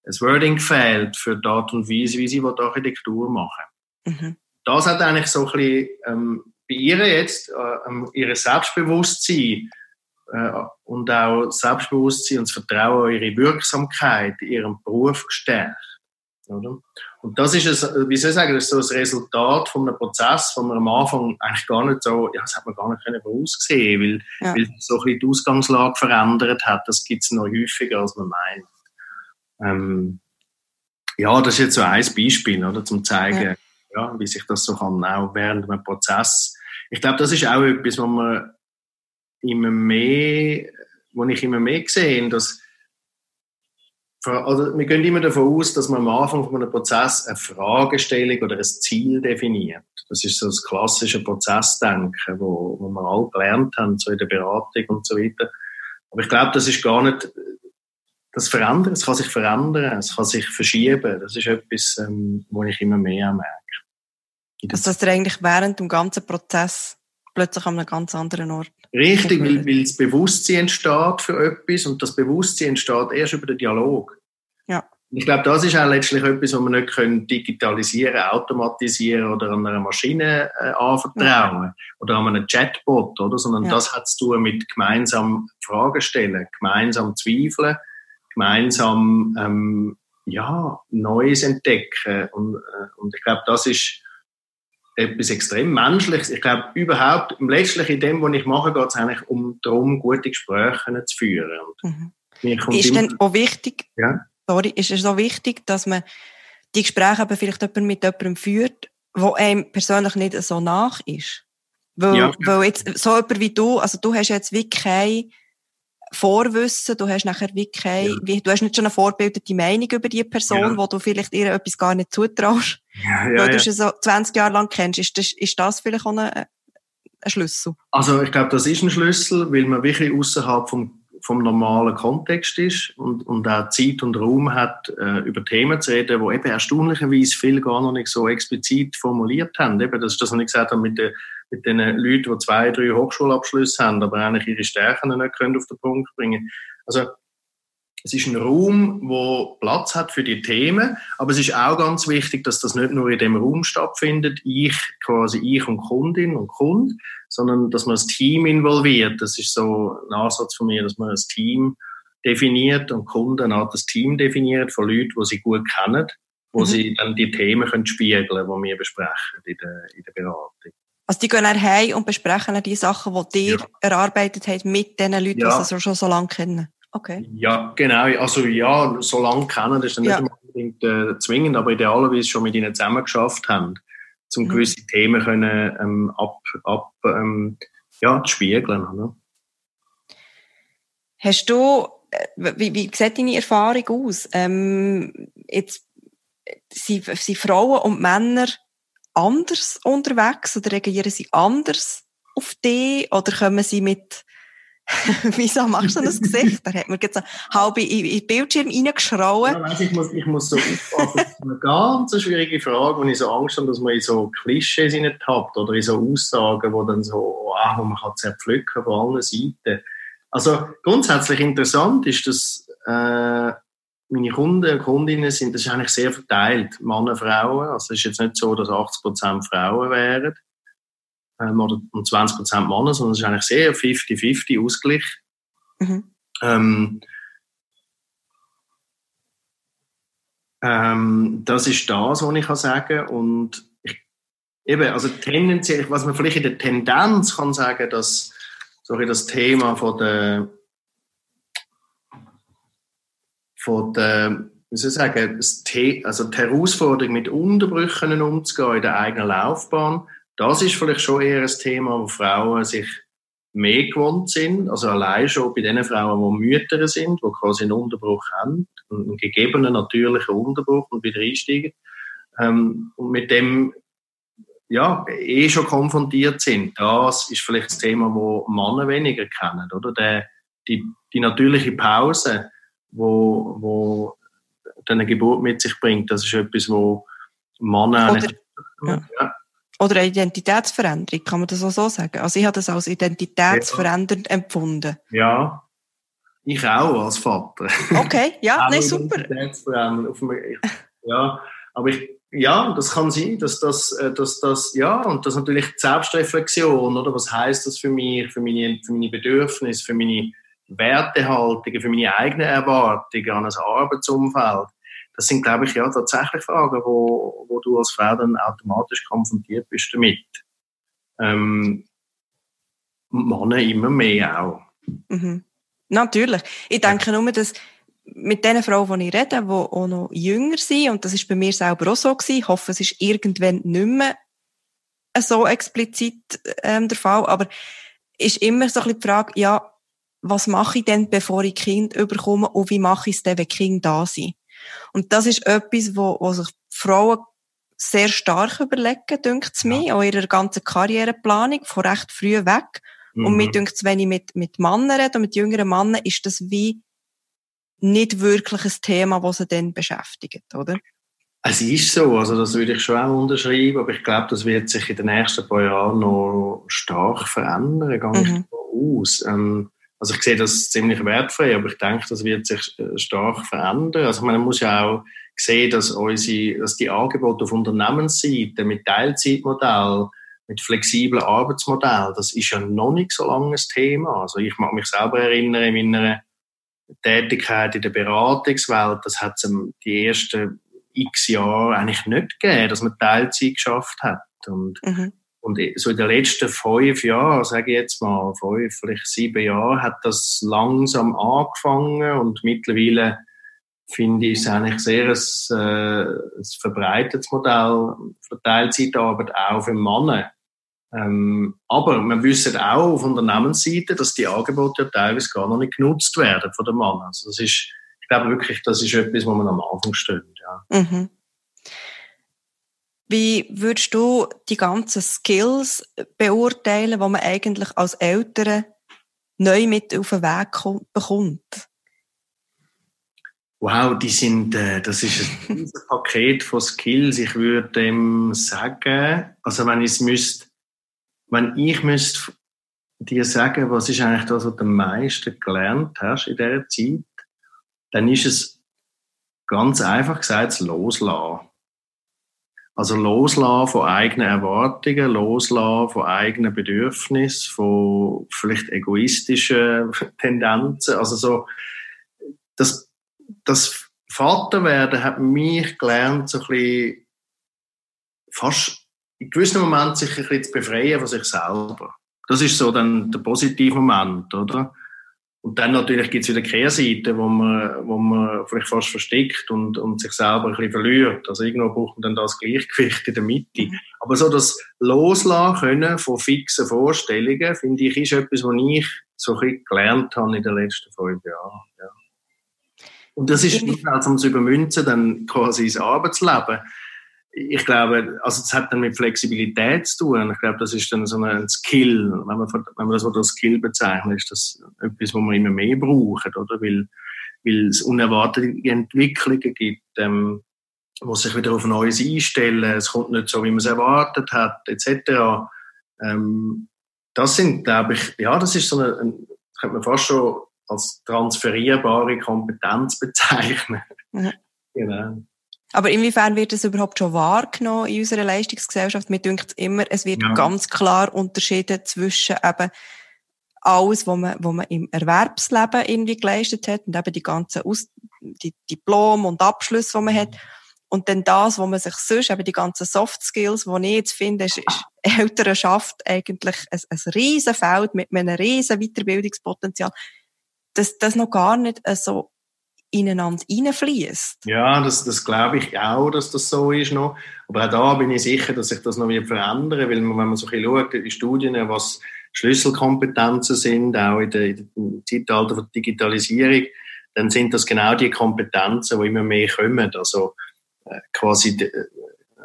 ein Wording gefehlt für die Art und Weise, wie sie die Architektur machen Mhm. das hat eigentlich so ein bisschen ähm, bei ihr jetzt äh, ähm, ihr Selbstbewusstsein und auch Selbstbewusstsein und das Vertrauen in ihre Wirksamkeit in ihrem Beruf gestärkt. Oder? Und das ist, ein, wie soll ich sagen, das ist so ein Resultat von einem Prozess, wo man am Anfang eigentlich gar nicht so, ja, das hat man gar nicht können voraussehen, weil, Ja. weil so ein bisschen die Ausgangslage verändert hat. Das gibt es noch häufiger, als man meint. Ähm, ja, das ist jetzt so ein Beispiel, oder, zum zeigen, ja. wie sich das so kann, auch während einem Prozess. Ich glaube, das ist auch etwas, was man immer mehr, wo ich immer mehr sehe, dass also wir gehen immer davon aus, dass man am Anfang von einem Prozess eine Fragestellung oder ein Ziel definiert. Das ist so das klassische Prozessdenken, wo, wo wir alle gelernt haben, so in der Beratung und so weiter. Aber ich glaube, das ist gar nicht das Verändern. Es kann sich verändern, es kann sich verschieben. Das ist etwas, ähm, wo ich immer mehr merke. Also dass ihr eigentlich während dem ganzen Prozess plötzlich an einem ganz anderen Ort. Richtig, weil, weil das Bewusstsein entsteht für etwas und das Bewusstsein entsteht erst über den Dialog. Ja. Ich glaube, das ist auch letztlich etwas, was wir nicht können digitalisieren, automatisieren oder an einer Maschine äh, anvertrauen oder an einem Chatbot, oder? Sondern Ja. das hat zu tun mit gemeinsam Fragen stellen, gemeinsam zweifeln, gemeinsam ähm, ja Neues entdecken und, äh, und ich glaube, das ist etwas extrem Menschliches. Ich glaube, überhaupt, letztlich in dem, was ich mache, geht es eigentlich um darum, gute Gespräche zu führen. Mhm. Ist denn auch wichtig, Ja. sorry, ist es auch wichtig, dass man die Gespräche eben vielleicht jemand mit jemandem führt, wo einem persönlich nicht so nach ist? Weil, Ja. weil jetzt, so jemand wie du, also du hast jetzt wirklich kein Vorwissen, du hast nachher wirklich kein, Ja. wie, du hast nicht schon eine vorbildete Meinung über die Person, Ja. wo du vielleicht ihr etwas gar nicht zutraust, ja, weil ja, du ja. sie so 20 Jahre lang kennst. Ist das, ist das vielleicht auch ein, ein Schlüssel? Also ich glaube, das ist ein Schlüssel, weil man wirklich außerhalb vom, vom normalen Kontext ist und, und auch Zeit und Raum hat, äh, über Themen zu reden, die eben erstaunlicherweise viele gar noch nicht so explizit formuliert haben. Eben, das ist das, was ich gesagt habe, mit, den mit den Leuten, die zwei, drei Hochschulabschlüsse haben, aber eigentlich ihre Stärken nicht können auf den Punkt bringen Also es ist ein Raum, wo Platz hat für die Themen, aber es ist auch ganz wichtig, dass das nicht nur in dem Raum stattfindet, ich quasi ich und Kundin und Kund, sondern dass man das Team involviert. Das ist so ein Ansatz von mir, dass man das Team definiert und Kunden auch das Team definiert von Leuten, die sie gut kennen, wo Mhm. sie dann die Themen können spiegeln können, die wir besprechen in der, in der Beratung. Also die gehen dann heim und besprechen die Sachen, die ihr Ja. erarbeitet habt mit den Leuten, Ja. die sie schon so lange kennen. Okay. Ja, genau. Also ja, so lange kennen, das ist dann Ja. nicht unbedingt äh, zwingend, aber idealerweise schon mit ihnen zusammen geschafft haben, um Mhm. gewisse Themen können, ähm, ab, ab ähm, ja, zu spiegeln. Oder? Hast du, äh, wie, wie sieht deine Erfahrung aus? Ähm, jetzt, äh, sind, sind Frauen und Männer anders unterwegs oder reagieren sie anders auf dich oder kommen sie mit, wieso machst du das Gesicht? Da hat man jetzt halb in, in den Bildschirm reingeschrauen. Ja, ich, muss, ich muss so aufpassen. Das ist eine ganz schwierige Frage, wo ich so Angst habe, dass man in so Klischees tappt oder in so Aussagen, wo dann so, ah, man kann zerpflücken von allen Seiten. Also grundsätzlich interessant ist, dass äh, meine Kunden und Kundinnen sind, das ist eigentlich sehr verteilt, Männer, Frauen. Also es ist jetzt nicht so, dass 80% Frauen wären ähm, oder und 20% Männer, sondern es ist eigentlich sehr 50-50 ausgeglichen. Mhm. Ähm, ähm, das ist das, was ich kann sagen Und ich Eben, also tendenziell, was man vielleicht in der Tendenz kann sagen, dass sorry, das Thema von der von der wie soll ich sagen, The also die Herausforderung mit Unterbrüchen umzugehen in der eigenen Laufbahn, das ist vielleicht schon eher ein Thema, wo Frauen sich mehr gewohnt sind, also allein schon bei den Frauen, die Mütter sind, die quasi einen Unterbruch haben, einen gegebenen natürlichen Unterbruch und wieder einsteigen, ähm, und mit dem ja, eh schon konfrontiert sind. Das ist vielleicht das Thema, wo Männer weniger kennen, oder? Der, die, die natürliche Pause, wo, wo eine Geburt mit sich bringt, das ist etwas, wo Männer oder, ja. oder eine Identitätsveränderung, kann man das auch so sagen? Also ich habe das als identitätsverändernd ja. empfunden. Ja, ich auch als Vater. Okay, ja, nein, super. Ja, aber ich, ja, das kann sein, dass das, äh, dass das, ja, und das natürlich die Selbstreflexion, oder? Was heißt das für mich, für meine, für meine Bedürfnisse, für meine Wertehaltungen, für meine eigenen Erwartungen an ein Arbeitsumfeld? Das sind, glaube ich, ja tatsächlich Fragen, wo, wo du als Frau dann automatisch konfrontiert bist damit. Ähm, Männer immer mehr auch. Mhm. Natürlich. Ich denke nur, dass mit den Frauen, die ich rede, die auch noch jünger sind, und das ist bei mir selber auch so gewesen, hoffe, es ist irgendwann nicht mehr so explizit ähm, der Fall, aber ist immer so ein bisschen die Frage, ja, was mache ich denn, bevor ich Kind überkomme und wie mache ich es denn, wenn Kinder da sind? Und das ist etwas, wo, wo sich Frauen sehr stark überlegen, denkt es mir, ja. auch ihrer ganzen Karriereplanung, von recht früh weg. Mhm. Und mir denkt es, wenn ich mit, mit Männern rede und mit jüngeren Männern, ist das wie nicht wirklich ein Thema, das sie dann beschäftigt, oder? Es ist so, also das würde ich schon auch unterschreiben, aber ich glaube, das wird sich in den nächsten paar Jahren noch stark verändern, nicht mhm. aus. Ähm, also ich sehe das ziemlich wertfrei, aber ich denke, das wird sich äh, stark verändern. Also man muss ja auch sehen, dass, unsere, dass die Angebote auf Unternehmensseite mit Teilzeitmodell, mit flexiblen Arbeitsmodell, das ist ja noch nicht so lange ein Thema. Also ich mag mich selber erinnern, in meiner Tätigkeit in der Beratungswelt, das hat es die ersten x Jahre eigentlich nicht gegeben, dass man Teilzeit geschafft hat. Und, mhm. Und so in den letzten fünf Jahren, sage ich jetzt mal, fünf, vielleicht sieben Jahre, hat das langsam angefangen und mittlerweile finde ich es eigentlich sehr ein, äh, ein verbreitetes Modell für Teilzeitarbeit auch für Männer. Ähm, aber wir wissen auch auf Unternehmensseite, dass die Angebote ja teilweise gar noch nicht genutzt werden von den Mann. Also das ist, ich glaube wirklich, das ist etwas, wo man am Anfang steht. Ja. Mhm. Wie würdest du die ganzen Skills beurteilen, die man eigentlich als Eltern neu mit auf den Weg bekommt? Wow, die sind, äh, das ist ein Paket von Skills. Ich würde dem sagen, also wenn ich es müsste wenn ich müsste dir sagen, was ist eigentlich das, was du am meisten gelernt hast in dieser Zeit, dann ist es ganz einfach gesagt das Loslassen. Also loslassen von eigenen Erwartungen, loslassen von eigenen Bedürfnissen, von vielleicht egoistischen Tendenzen. Also so, das, das Vaterwerden hat mich gelernt, so ein bisschen fast in gewissen Momenten sich ein bisschen zu befreien von sich selber. Das ist so dann der positive Moment, oder? Und dann natürlich gibt es wieder Kehrseiten, wo man, wo man vielleicht fast versteckt und, und sich selber ein bisschen verliert. Also irgendwo braucht man dann das Gleichgewicht in der Mitte. Mhm. Aber so das Loslassen können von fixen Vorstellungen, finde ich, ist etwas, was ich so ein bisschen gelernt habe in den letzten fünf Jahren. Ja. Und das ist nicht als um zu übermünzen, dann quasi ins Arbeitsleben ich glaube, also es hat dann mit Flexibilität zu tun. Ich glaube, das ist dann so ein Skill. Wenn man, wenn man das als Skill bezeichnet, ist das etwas, was man immer mehr braucht, oder? Weil, weil es unerwartete Entwicklungen gibt, ähm, wo sich wieder auf Neues einstellen. Es kommt nicht so, wie man es erwartet hat, etc. Ähm, das sind, glaube ich, ja, das ist so eine, ein, könnte man fast schon als transferierbare Kompetenz bezeichnen. Mhm. Genau. Aber inwiefern wird das überhaupt schon wahrgenommen in unserer Leistungsgesellschaft? Mir denkt immer, es wird ja. ganz klar unterschieden zwischen eben alles, was man, was man im Erwerbsleben irgendwie geleistet hat und eben die ganzen Aus die Diplom und Abschlüsse, die man hat Und dann das, wo man sich sonst, eben die ganzen Soft Skills, die ich jetzt finde, ist, ist Elternschaft eigentlich ein, ein riesen Feld mit einem riesen Weiterbildungspotenzial, dass das noch gar nicht so ineinander reinfließt. Ja, das, das glaube ich auch, dass das so ist noch. Aber auch da bin ich sicher, dass sich das noch wird verändern, weil wenn man so ein bisschen schaut, in Studien, was Schlüsselkompetenzen sind, auch in, der, dem Zeitalter der Digitalisierung, dann sind das genau die Kompetenzen, die immer mehr kommen. Also äh, quasi die,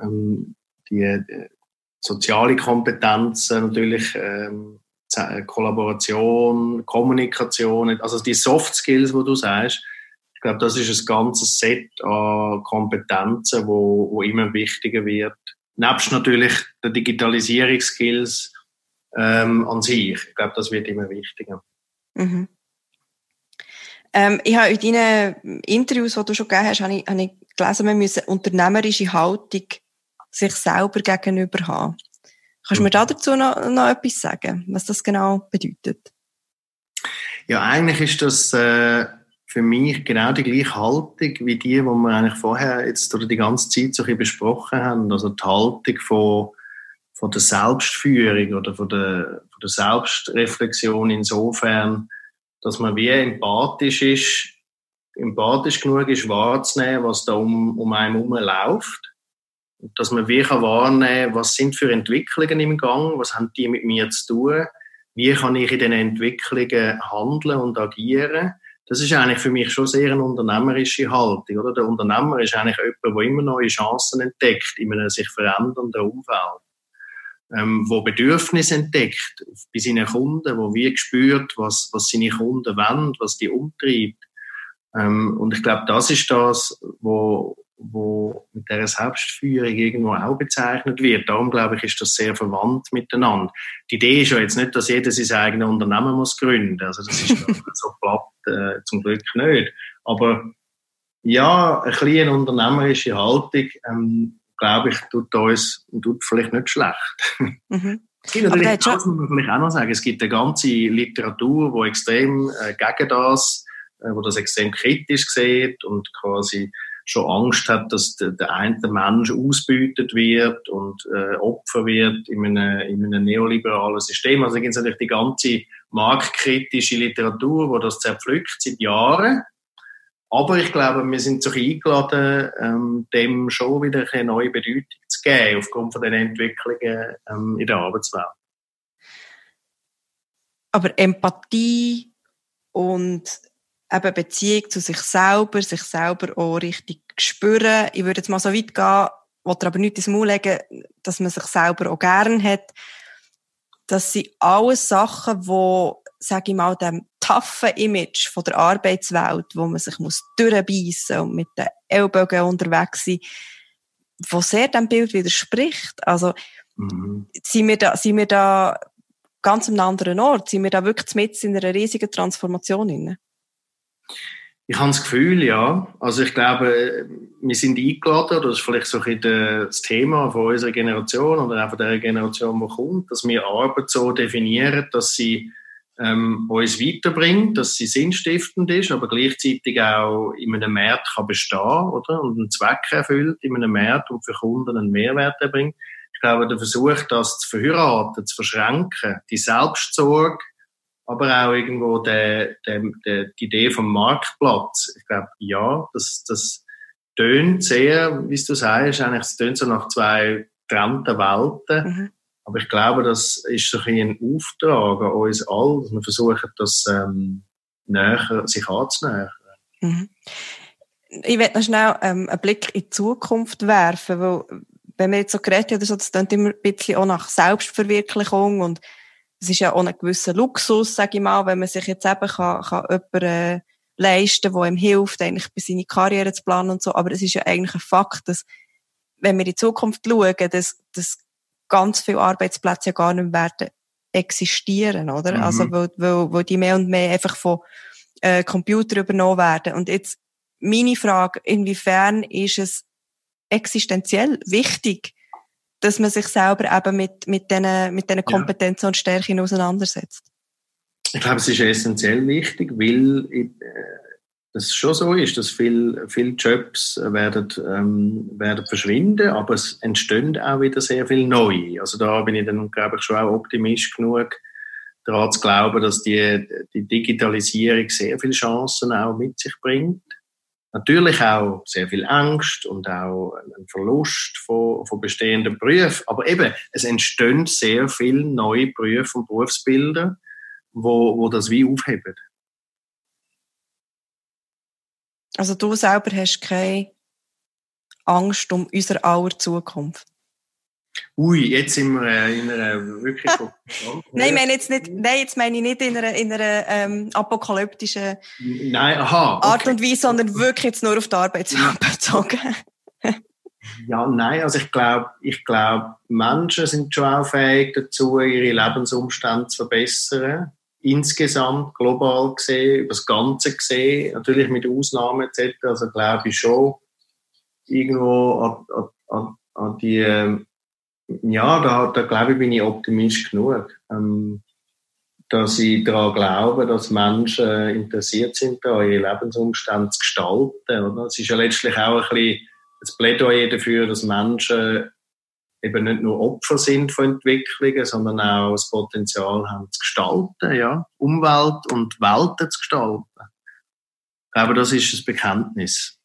ähm, die äh, soziale Kompetenzen natürlich, ähm, Kollaboration, Kommunikation, also die Soft Skills, wo du sagst, ich glaube, das ist ein ganzes Set an Kompetenzen, wo, wo immer wichtiger wird. Nebst natürlich der Digitalisierungsskills ähm, an sich. Ich glaube, das wird immer wichtiger. Mhm. Ähm, ich habe in deinen Interviews, die du schon gegeben hast, habe ich, habe ich gelesen, man müsse unternehmerische Haltung sich selber gegenüber haben. Kannst du mir mhm. dazu noch, noch etwas sagen, was das genau bedeutet? Ja, eigentlich ist das äh, für mich genau die gleiche Haltung wie die, die wir eigentlich vorher jetzt oder die ganze Zeit so ein besprochen haben. Also die Haltung von, von der Selbstführung oder von der, von der Selbstreflexion insofern, dass man wie empathisch ist, empathisch genug ist, wahrzunehmen, was da um, um einen herum läuft. Und dass man wie kann wahrnehmen was sind für Entwicklungen im Gang, was haben die mit mir zu tun, wie kann ich in diesen Entwicklungen handeln und agieren das ist eigentlich für mich schon sehr eine unternehmerische Haltung. Oder? Der Unternehmer ist eigentlich jemand, der immer neue Chancen entdeckt in einem sich verändernden Umfeld. Ähm, wo Bedürfnisse entdeckt bei seinen Kunden, wo wie spürt, was, was seine Kunden wollen, was die umtreibt. Ähm, und ich glaube, das ist das, wo, wo mit dieser Selbstführung irgendwo auch bezeichnet wird. Darum glaube ich, ist das sehr verwandt miteinander. Die Idee ist ja jetzt nicht, dass jeder sein eigenes Unternehmen muss gründen. Also das ist so platt äh, zum Glück nicht. Aber ja, ein eine unternehmerische Haltung, ähm, glaube ich, tut uns tut vielleicht nicht schlecht. Mhm. Es gibt natürlich, das muss man vielleicht auch noch sagen, es gibt eine ganze Literatur, die extrem äh, gegen das, äh, wo das extrem kritisch sieht und quasi schon Angst hat, dass der, eine Mensch ausbeutet wird und äh, Opfer wird in einem, in einem neoliberalen System. Also gibt es natürlich die ganze marktkritische Literatur, wo das zerpflückt seit Jahren. Aber ich glaube, wir sind so eingeladen, ähm, dem schon wieder eine neue Bedeutung zu geben, aufgrund von den Entwicklungen ähm, in der Arbeitswelt. Aber Empathie und eben Beziehung zu sich selber, sich selber auch richtig spüren. Ich würde jetzt mal so weit gehen, wollte aber nicht ins Maul legen, dass man sich selber auch gern hat. Das sind alles Sachen, wo, sage ich mal, dem toughen Image von der Arbeitswelt, wo man sich muss durchbeissen und mit den Ellbogen unterwegs sein, wo sehr dem Bild widerspricht. Also, mhm. sind wir da, sind wir da ganz am anderen Ort? Sind wir da wirklich mit in einer riesigen Transformation inne? Ich habe das Gefühl, ja. Also ich glaube, wir sind eingeladen, das ist vielleicht so ein das Thema von unserer Generation oder auch von der Generation, die kommt, dass wir Arbeit so definieren, dass sie ähm, uns weiterbringt, dass sie sinnstiftend ist, aber gleichzeitig auch in einem Markt kann bestehen oder? und einen Zweck erfüllt in einem Markt und für Kunden einen Mehrwert erbringt. Ich glaube, der Versuch, das zu verheiraten, zu verschränken, die Selbstsorge, aber auch irgendwo der, der, der, die Idee vom Marktplatz. Ich glaube, ja, das, das tönt sehr, wie du sagst, eigentlich, es tönt so nach zwei getrennten Welten. Mhm. Aber ich glaube, das ist so ein, Auftrag an uns alle, dass wir versuchen, das ähm, näher, sich anzunähern. Mhm. Ich werde noch schnell ähm, einen Blick in die Zukunft werfen, weil wenn wir jetzt so geredet haben, so, das klingt immer ein bisschen auch nach Selbstverwirklichung und es ist ja auch ein gewisser Luxus, sage ich mal, wenn man sich jetzt eben kann, kann jemanden äh, leisten, der ihm hilft, eigentlich bei seiner Karriere zu planen und so. Aber es ist ja eigentlich ein Fakt, dass, wenn wir in die Zukunft schauen, dass, dass ganz viele Arbeitsplätze ja gar nicht mehr werden existieren, oder? Mhm. Also, weil, weil, weil die mehr und mehr einfach von äh, Computern übernommen werden. Und jetzt meine Frage, inwiefern ist es existenziell wichtig, dass man sich selber eben mit, mit diesen mit diesen Kompetenzen ja. und Stärken auseinandersetzt? Ich glaube, es ist essentiell wichtig, weil äh, dass es schon so ist, dass viele viel Jobs werden, ähm, werden verschwinden, aber es entstehen auch wieder sehr viel neue. Also da bin ich dann, glaube ich, schon auch Optimist genug, daran zu glauben, dass die, die Digitalisierung sehr viele Chancen auch mit sich bringt. Natürlich auch sehr viel Angst und auch ein Verlust von, von bestehenden Berufen. Aber eben, es entstehen sehr viele neue Berufe und Berufsbilder, wo, wo das wie aufheben. Also du selber hast keine Angst um unsere aller Zukunft? Ui, jetzt sind wir äh, in einer wirklich Nein, ich meine jetzt nicht, nein, jetzt meine ich nicht in einer, in einer ähm, apokalyptischen nein, aha, okay. Art und Weise, sondern wirklich jetzt nur auf die Arbeit bezogen. ja, nein, also ich glaube, ich glaube, Menschen sind schon auch fähig dazu, ihre Lebensumstände zu verbessern. Insgesamt, global gesehen, über das Ganze gesehen, natürlich mit Ausnahmen etc. Also glaube ich schon irgendwo an, an, an die ähm, ja, da, da glaube ich, bin ich Optimist genug. Ähm, dass ich daran glaube, dass Menschen interessiert sind, da ihre Lebensumstände zu gestalten. Oder? Es ist ja letztlich auch ein bisschen das Plädoyer dafür, dass Menschen eben nicht nur Opfer sind von Entwicklungen, sondern auch das Potenzial haben zu gestalten, ja, Umwelt und Welten zu gestalten. Ich glaube, das ist das Bekenntnis.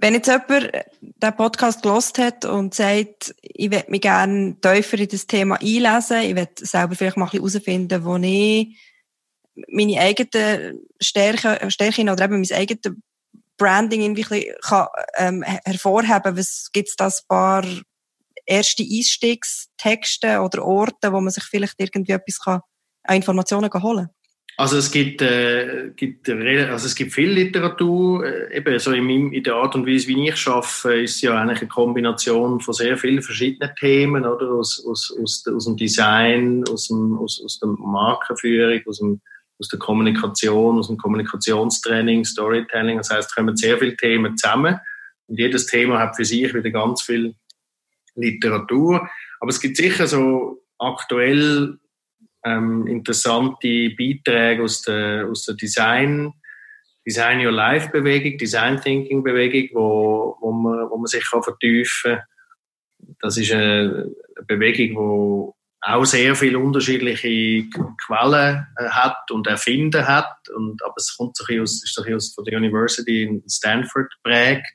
Wenn jetzt jemand den Podcast gelost hat und sagt, ich würde mich gerne tiefer in das Thema einlesen, ich würde selber vielleicht mal ein bisschen herausfinden, wo ich meine eigenen Stärken, Stärken oder eben mein eigenes Branding irgendwie kann, ähm, hervorheben Was gibt es da ein paar erste Einstiegstexte oder Orte, wo man sich vielleicht irgendwie etwas kann, an Informationen holen kann? Also es gibt, äh, gibt also es gibt viel Literatur, äh, eben so in, in der Art und Weise, wie ich arbeite, ist ja eigentlich eine Kombination von sehr vielen verschiedenen Themen, oder aus, aus, aus, aus dem Design, aus, dem, aus, aus der Markenführung, aus, dem, aus der Kommunikation, aus dem Kommunikationstraining, Storytelling. Das heißt, es kommen sehr viele Themen zusammen und jedes Thema hat für sich wieder ganz viel Literatur. Aber es gibt sicher so aktuell ähm, interessante Beiträge aus der, aus der Design, Design Your Life Bewegung, Design Thinking Bewegung, wo, wo, man, wo man sich kann vertiefen kann. Das ist eine Bewegung, wo auch sehr viele unterschiedliche Quellen äh, hat und Erfinder hat. Und, aber es kommt so ein aus, ist so ein aus von der University in Stanford prägt.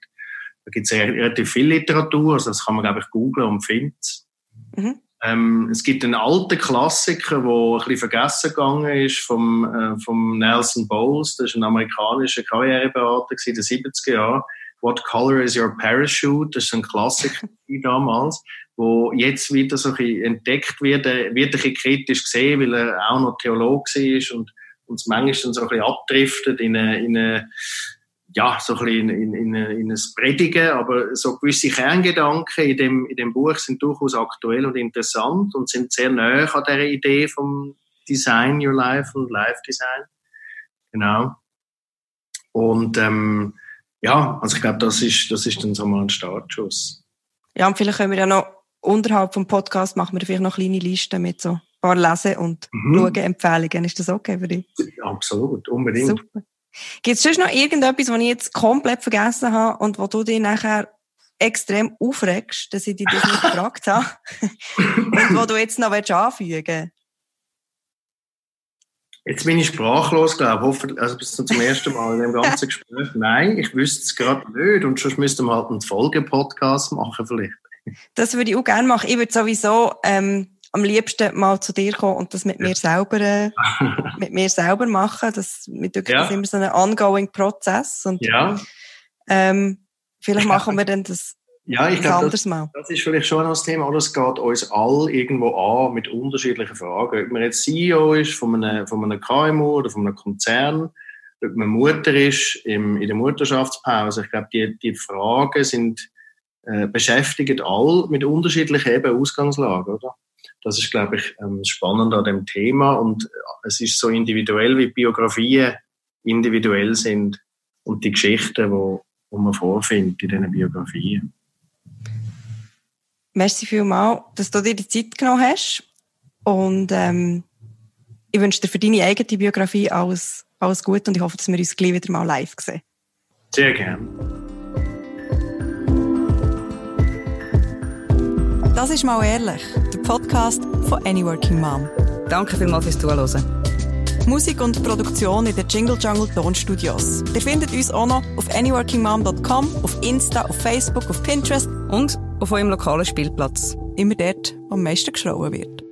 Da gibt es relativ viel Literatur, also das kann man, glaube ich, googlen und findet mhm. Ähm, es gibt einen alten Klassiker, der ein bisschen vergessen gegangen ist, vom, äh, vom Nelson Bowles. Das ist ein amerikanischer Karriereberater in den 70er Jahren. What Color is Your Parachute? Das ist ein Klassiker damals, wo jetzt wieder so ein bisschen entdeckt wird. Er wird ein bisschen kritisch gesehen, weil er auch noch Theologe war und uns manchmal so ein bisschen abdriftet in eine, in eine ja, so ein bisschen in, in, in ein Predigen, aber so gewisse Kerngedanken in dem, in dem Buch sind durchaus aktuell und interessant und sind sehr nahe an der Idee vom Design Your Life und Life Design. Genau. Und ähm, ja, also ich glaube, das ist, das ist dann so mal ein Startschuss. Ja, und vielleicht können wir ja noch unterhalb vom Podcast machen wir vielleicht noch kleine Listen mit so ein paar Lesen- und mhm. Schauen-Empfehlungen. Ist das okay für dich? Absolut, unbedingt. Super. Gibt es sonst noch irgendetwas, was ich jetzt komplett vergessen habe und wo du dich nachher extrem aufregst, dass ich dich das nicht gefragt habe und wo du jetzt noch anfügen willst? Jetzt bin ich sprachlos, glaube ich. Also bis zum ersten Mal in dem ganzen Gespräch. Nein, ich wüsste es gerade nicht. Und sonst müssten wir halt einen Folgepodcast machen vielleicht. Das würde ich auch gerne machen. Ich würde sowieso ähm, am liebsten mal zu dir kommen und das mit mir selber, äh, mit mir selber machen. Das, mit ja. das immer so ein ongoing Prozess. Und, ja. ähm, vielleicht machen wir dann das ja, ich glaube, das, das, ist vielleicht schon das Thema. Alles geht uns all irgendwo an mit unterschiedlichen Fragen. Ob man jetzt CEO ist von einem, von einem KMU oder von einem Konzern, ob man Mutter ist im, in der Mutterschaftspause. Ich glaube, die, die Fragen sind, äh, beschäftigen all mit unterschiedlichen eben Ausgangslagen, oder? Das ist, glaube ich, ähm, spannend an dem Thema. Und äh, es ist so individuell, wie Biografien individuell sind und die Geschichten, wo, wo man vorfindet in diesen Biografien. Merci vielmals, dass du dir die Zeit genommen hast. Und ähm, ich wünsche dir für deine eigene Biografie alles, alles Gute und ich hoffe, dass wir uns gleich wieder mal live sehen. Sehr gerne. Das ist mal ehrlich, Podcast von Any Working Mom. Danke vielmals fürs Zuhören. Musik und Produktion in den Jingle Jungle Tonstudios. Ihr findet uns auch noch auf anyworkingmom.com, auf Insta, auf Facebook, auf Pinterest und auf eurem lokalen Spielplatz. Immer dort, wo am meisten geschrauen wird.